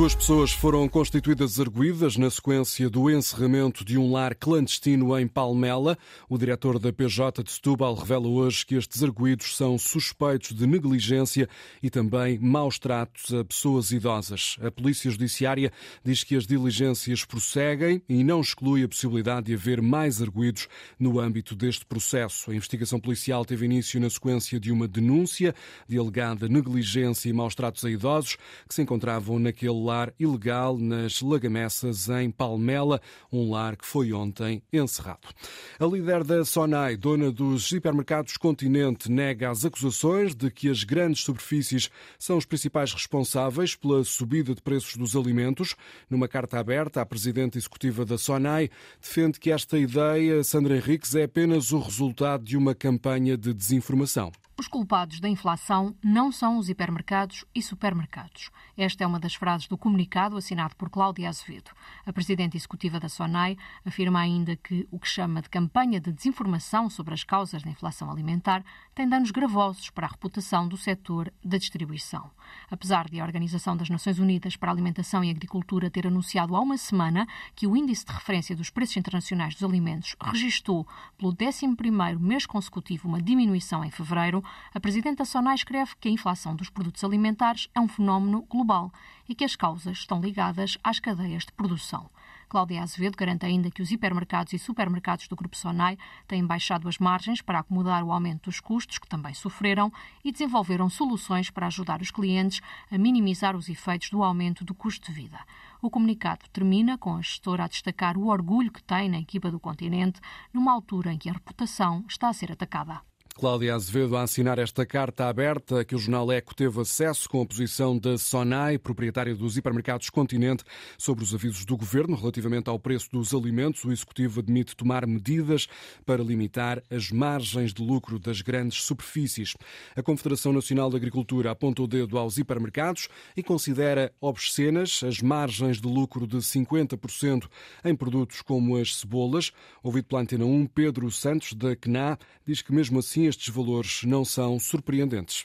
Duas pessoas foram constituídas arguídas na sequência do encerramento de um lar clandestino em Palmela. O diretor da PJ de Setúbal revela hoje que estes arguídos são suspeitos de negligência e também maus tratos a pessoas idosas. A Polícia Judiciária diz que as diligências prosseguem e não exclui a possibilidade de haver mais arguídos no âmbito deste processo. A investigação policial teve início na sequência de uma denúncia de alegada negligência e maus tratos a idosos que se encontravam naquele lar ilegal nas Lagamessas, em Palmela, um lar que foi ontem encerrado. A líder da Sonai, dona dos hipermercados Continente, nega as acusações de que as grandes superfícies são os principais responsáveis pela subida de preços dos alimentos. Numa carta aberta, a presidente executiva da Sonai defende que esta ideia, Sandra Henriques, é apenas o resultado de uma campanha de desinformação. Os culpados da inflação não são os hipermercados e supermercados. Esta é uma das frases do comunicado assinado por Cláudia Azevedo. A presidente executiva da SONAI afirma ainda que o que chama de campanha de desinformação sobre as causas da inflação alimentar tem danos gravosos para a reputação do setor da distribuição. Apesar de a Organização das Nações Unidas para a Alimentação e Agricultura ter anunciado há uma semana que o índice de referência dos preços internacionais dos alimentos registrou pelo 11º mês consecutivo uma diminuição em fevereiro, a Presidente da SONAI escreve que a inflação dos produtos alimentares é um fenómeno global e que as causas estão ligadas às cadeias de produção. Cláudia Azevedo garante ainda que os hipermercados e supermercados do Grupo Sonai têm baixado as margens para acomodar o aumento dos custos, que também sofreram, e desenvolveram soluções para ajudar os clientes a minimizar os efeitos do aumento do custo de vida. O comunicado termina com a gestora a destacar o orgulho que tem na equipa do continente, numa altura em que a reputação está a ser atacada. Cláudia Azevedo a assinar esta carta aberta que o jornal Eco teve acesso com a posição da Sonai, proprietária dos hipermercados Continente, sobre os avisos do governo relativamente ao preço dos alimentos. O executivo admite tomar medidas para limitar as margens de lucro das grandes superfícies. A Confederação Nacional de Agricultura aponta o dedo aos hipermercados e considera obscenas as margens de lucro de 50% em produtos como as cebolas. Ouvido pela Antena 1, Pedro Santos, da CNA, diz que mesmo assim estes valores não são surpreendentes.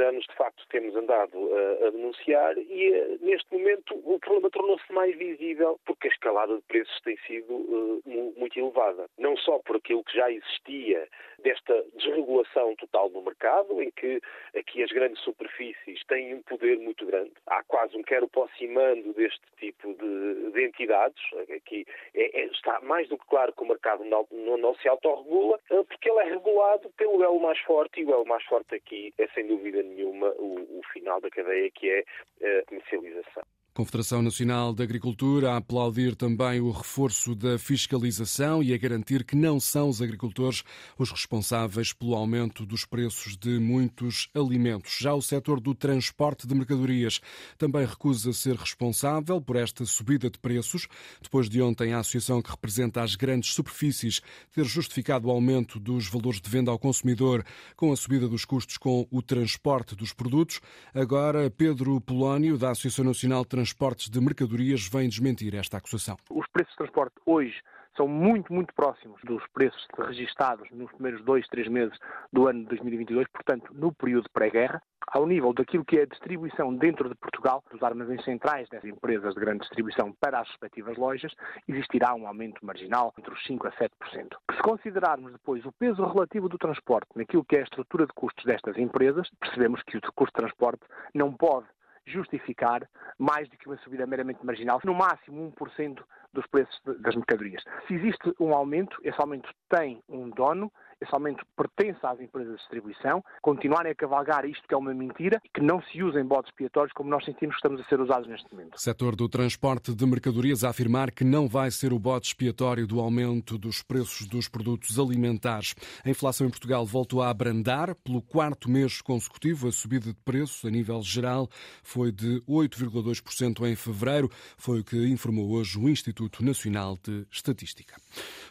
Anos, de facto, temos andado a, a denunciar e, eh, neste momento, o problema tornou-se mais visível porque a escalada de preços tem sido uh, muito elevada. Não só por aquilo que já existia desta desregulação total do mercado, em que aqui as grandes superfícies têm um poder muito grande. Há quase um quero posse mando deste tipo de, de entidades. Aqui é, é, está mais do que claro que o mercado não, não, não se autorregula, porque ele é regulado pelo elo mais forte, e o elo mais forte aqui é, sem dúvida nenhuma, o, o final da cadeia, que é a comercialização. Confederação Nacional de Agricultura a aplaudir também o reforço da fiscalização e a garantir que não são os agricultores os responsáveis pelo aumento dos preços de muitos alimentos. Já o setor do transporte de mercadorias também recusa ser responsável por esta subida de preços, depois de ontem a associação que representa as grandes superfícies ter justificado o aumento dos valores de venda ao consumidor com a subida dos custos com o transporte dos produtos. Agora, Pedro Polónio, da Associação Nacional de Transportes de Mercadorias vem desmentir esta acusação. Os preços de transporte hoje são muito, muito próximos dos preços registados nos primeiros dois, três meses do ano de 2022, portanto, no período pré-guerra, ao nível daquilo que é a distribuição dentro de Portugal, dos armazéns centrais das empresas de grande distribuição para as respectivas lojas, existirá um aumento marginal entre os 5% a 7%. Se considerarmos depois o peso relativo do transporte naquilo que é a estrutura de custos destas empresas, percebemos que o custo de transporte não pode justificar mais do que uma subida meramente marginal, no máximo 1% dos preços das mercadorias. Se existe um aumento, esse aumento tem um dono, aumento pertence às empresas de distribuição, continuarem a cavalgar isto que é uma mentira e que não se usem bodes expiatórios como nós sentimos que estamos a ser usados neste momento. Setor do transporte de mercadorias a afirmar que não vai ser o bode expiatório do aumento dos preços dos produtos alimentares. A inflação em Portugal voltou a abrandar pelo quarto mês consecutivo. A subida de preços a nível geral foi de 8,2% em fevereiro, foi o que informou hoje o Instituto Nacional de Estatística.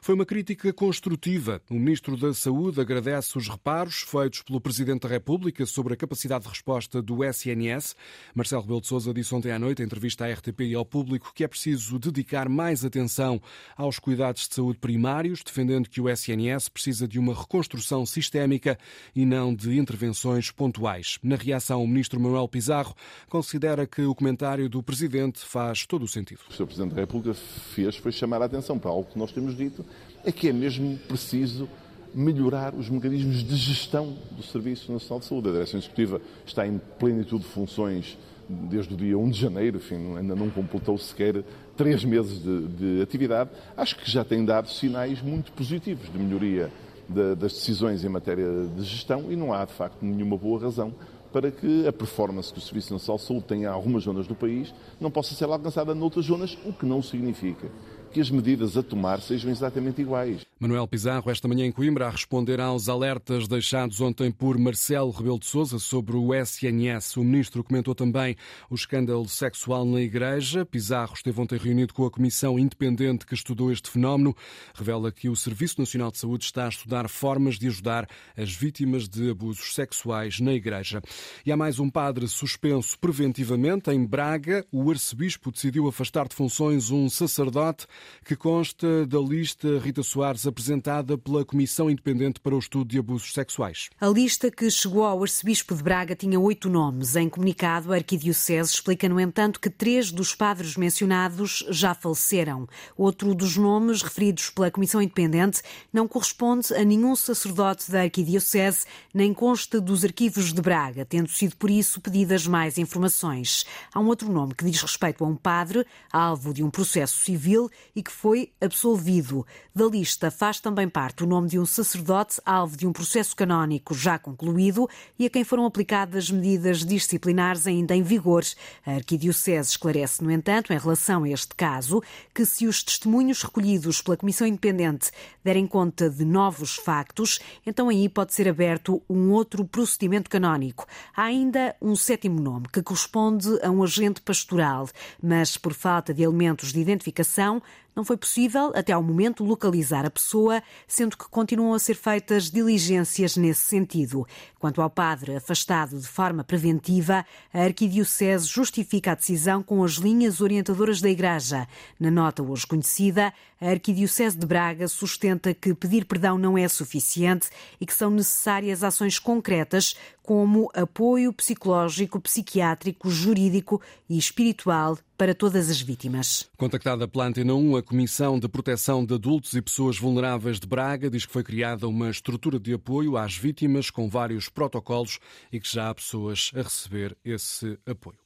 Foi uma crítica construtiva. O ministro da Saúde agradece os reparos feitos pelo Presidente da República sobre a capacidade de resposta do SNS. Marcelo Rebelo de Sousa disse ontem à noite, em entrevista à RTP e ao público, que é preciso dedicar mais atenção aos cuidados de saúde primários, defendendo que o SNS precisa de uma reconstrução sistémica e não de intervenções pontuais. Na reação, o Ministro Manuel Pizarro considera que o comentário do Presidente faz todo o sentido. O Sr. Presidente da República fez foi chamar a atenção para algo que nós temos dito é que é mesmo preciso melhorar os mecanismos de gestão do Serviço Nacional de Saúde. A Direção Executiva está em plenitude de funções desde o dia 1 de janeiro, enfim, ainda não completou sequer três meses de, de atividade. Acho que já tem dado sinais muito positivos de melhoria de, das decisões em matéria de gestão e não há, de facto, nenhuma boa razão para que a performance que o Serviço Nacional de Saúde tem em algumas zonas do país não possa ser alcançada noutras zonas, o que não significa que as medidas a tomar sejam exatamente iguais. Manuel Pizarro, esta manhã em Coimbra, a responder aos alertas deixados ontem por Marcelo Rebelo de Sousa sobre o SNS. O ministro comentou também o escândalo sexual na Igreja. Pizarro esteve ontem reunido com a comissão independente que estudou este fenómeno. Revela que o Serviço Nacional de Saúde está a estudar formas de ajudar as vítimas de abusos sexuais na Igreja. E há mais um padre suspenso preventivamente. Em Braga, o arcebispo decidiu afastar de funções um sacerdote que consta da lista Rita Soares apresentada pela Comissão Independente para o Estudo de Abusos Sexuais. A lista que chegou ao arcebispo de Braga tinha oito nomes. Em comunicado, a Arquidiocese explica, no entanto, que três dos padres mencionados já faleceram. Outro dos nomes referidos pela Comissão Independente não corresponde a nenhum sacerdote da Arquidiocese, nem consta dos arquivos de Braga, tendo sido por isso pedidas mais informações. Há um outro nome que diz respeito a um padre, alvo de um processo civil e que foi absolvido. Da lista faz também parte o nome de um sacerdote alvo de um processo canónico já concluído e a quem foram aplicadas medidas disciplinares ainda em vigor. A Arquidiocese esclarece, no entanto, em relação a este caso, que se os testemunhos recolhidos pela Comissão Independente derem conta de novos factos, então aí pode ser aberto um outro procedimento canónico. Há ainda um sétimo nome, que corresponde a um agente pastoral, mas por falta de elementos de identificação, não foi possível, até ao momento, localizar a pessoa, sendo que continuam a ser feitas diligências nesse sentido. Quanto ao padre afastado de forma preventiva, a Arquidiocese justifica a decisão com as linhas orientadoras da Igreja. Na nota hoje conhecida, a Arquidiocese de Braga sustenta que pedir perdão não é suficiente e que são necessárias ações concretas, como apoio psicológico, psiquiátrico, jurídico e espiritual para todas as vítimas. Contactada pela Antena 1, a Comissão de Proteção de Adultos e Pessoas Vulneráveis de Braga diz que foi criada uma estrutura de apoio às vítimas com vários protocolos e que já há pessoas a receber esse apoio.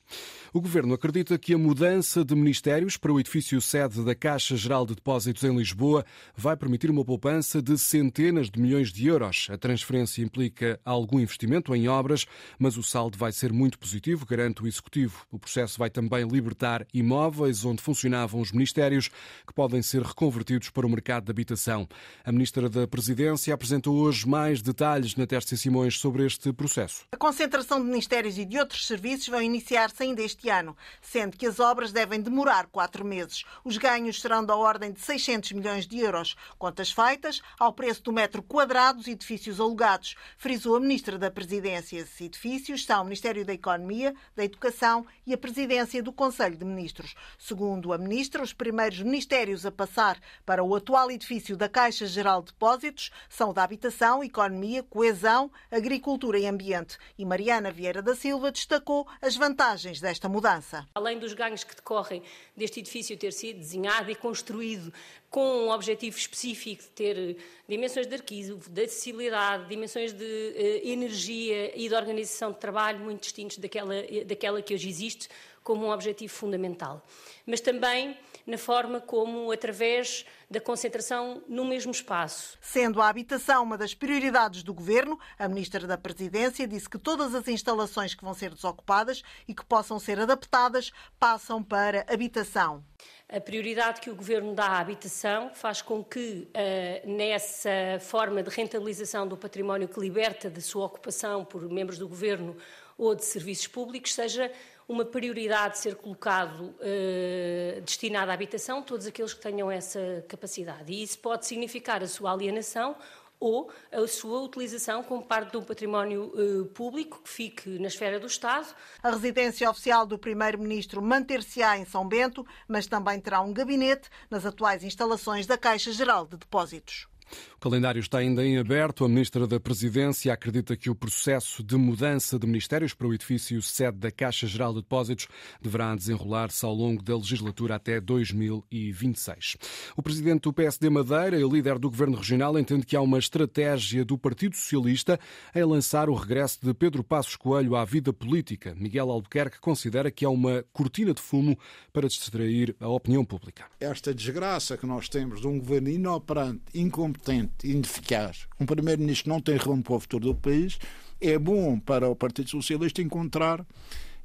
O Governo acredita que a mudança de ministérios para o edifício sede da Caixa Geral de Depósitos em Lisboa vai permitir uma poupança de centenas de milhões de euros. A transferência implica algum investimento em obras, mas o saldo vai ser muito positivo, garante o Executivo. O processo vai também libertar imóveis onde funcionavam os ministérios, que podem ser reconvertidos para o mercado de habitação. A Ministra da Presidência apresentou hoje mais detalhes na Tércia Simões sobre este processo. A concentração de ministérios e de outros serviços vai iniciar-se ainda este ano, sendo que as obras devem demorar quatro meses. Os ganhos serão da ordem de 600 milhões de euros. Contas feitas ao preço do metro quadrado dos edifícios alugados, frisou a Ministra da Presidência. Esses edifícios são o Ministério da Economia, da Educação e a Presidência do Conselho de Ministros. Segundo a Ministra, os primeiros ministérios a passar para o atual edifício da Caixa Geral de Depósitos são o da Habitação, Economia, Coesão, Agricultura e Ambiente. E Mariana Vieira da Silva destacou as vantagens desta mudança. Além dos ganhos que decorrem deste edifício ter sido desenhado e construído com um objetivo específico de ter dimensões de arquivo, de acessibilidade, dimensões de uh, energia e de organização de trabalho muito distintos daquela, daquela que hoje existe, como um objetivo fundamental. Mas também na forma como, através da concentração no mesmo espaço. Sendo a habitação uma das prioridades do governo, a Ministra da Presidência disse que todas as instalações que vão ser desocupadas e que possam ser adaptadas passam para habitação. A prioridade que o Governo dá à habitação faz com que, uh, nessa forma de rentabilização do património que liberta de sua ocupação por membros do Governo ou de serviços públicos, seja uma prioridade ser colocado eh, destinado à habitação, todos aqueles que tenham essa capacidade. E isso pode significar a sua alienação ou a sua utilização como parte de um património uh, público que fique na esfera do Estado. A residência oficial do Primeiro-Ministro manter-se-á em São Bento, mas também terá um gabinete nas atuais instalações da Caixa Geral de Depósitos. O calendário está ainda em aberto. A Ministra da Presidência acredita que o processo de mudança de ministérios para o edifício sede da Caixa Geral de Depósitos deverá desenrolar-se ao longo da legislatura até 2026. O presidente do PSD Madeira e líder do governo regional entende que há uma estratégia do Partido Socialista em lançar o regresso de Pedro Passos Coelho à vida política. Miguel Albuquerque considera que há uma cortina de fumo para distrair a opinião pública. Esta desgraça que nós temos de um governo inoperante, incompetente, incompetente, ineficaz, um primeiro-ministro não tem rumo para o futuro do país, é bom para o Partido Socialista encontrar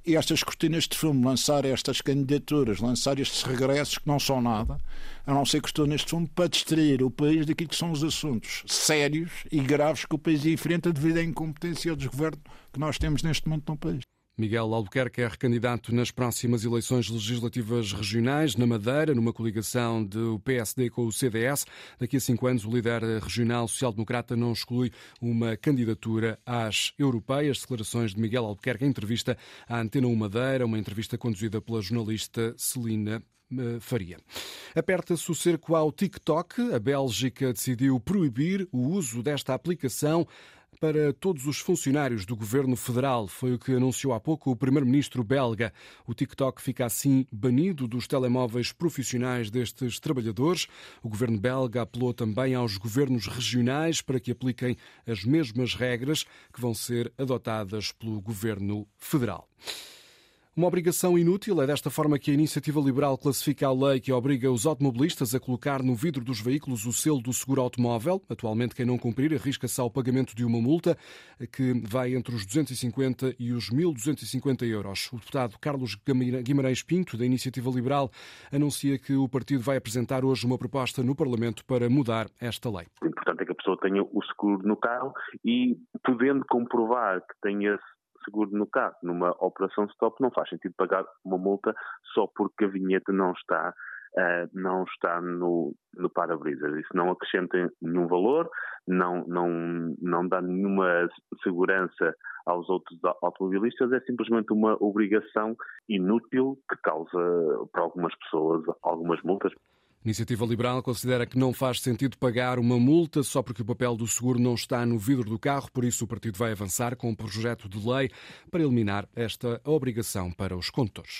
estas cortinas de fumo, lançar estas candidaturas, lançar estes regressos que não são nada, a não ser cortinas de fumo, para distrair o país daquilo que são os assuntos sérios e graves que o país enfrenta devido à incompetência do governo que nós temos neste momento no país. Miguel Albuquerque é recandidato nas próximas eleições legislativas regionais na Madeira, numa coligação do PSD com o CDS. Daqui a cinco anos, o líder regional social-democrata não exclui uma candidatura às europeias. Declarações de Miguel Albuquerque em entrevista à Antena 1 Madeira, uma entrevista conduzida pela jornalista Celina eh, Faria. Aperta-se o cerco ao TikTok. A Bélgica decidiu proibir o uso desta aplicação para todos os funcionários do governo federal. Foi o que anunciou há pouco o primeiro-ministro belga. O TikTok fica assim banido dos telemóveis profissionais destes trabalhadores. O governo belga apelou também aos governos regionais para que apliquem as mesmas regras que vão ser adotadas pelo governo federal. Uma obrigação inútil é desta forma que a Iniciativa Liberal classifica a lei que obriga os automobilistas a colocar no vidro dos veículos o selo do seguro automóvel. Atualmente, quem não cumprir arrisca-se ao pagamento de uma multa que vai entre os 250 e os 1.250 euros. O deputado Carlos Guimarães Pinto, da Iniciativa Liberal, anuncia que o partido vai apresentar hoje uma proposta no Parlamento para mudar esta lei. O importante é que a pessoa tenha o seguro no carro e, podendo comprovar que tenha seguro no carro. Numa operação stop não faz sentido pagar uma multa só porque a vinheta não está Uh, não está no, no para-brisas. Isso não acrescenta nenhum valor, não, não, não dá nenhuma segurança aos outros automobilistas, é simplesmente uma obrigação inútil que causa para algumas pessoas algumas multas. Iniciativa Liberal considera que não faz sentido pagar uma multa só porque o papel do seguro não está no vidro do carro, por isso o partido vai avançar com um projeto de lei para eliminar esta obrigação para os condutores.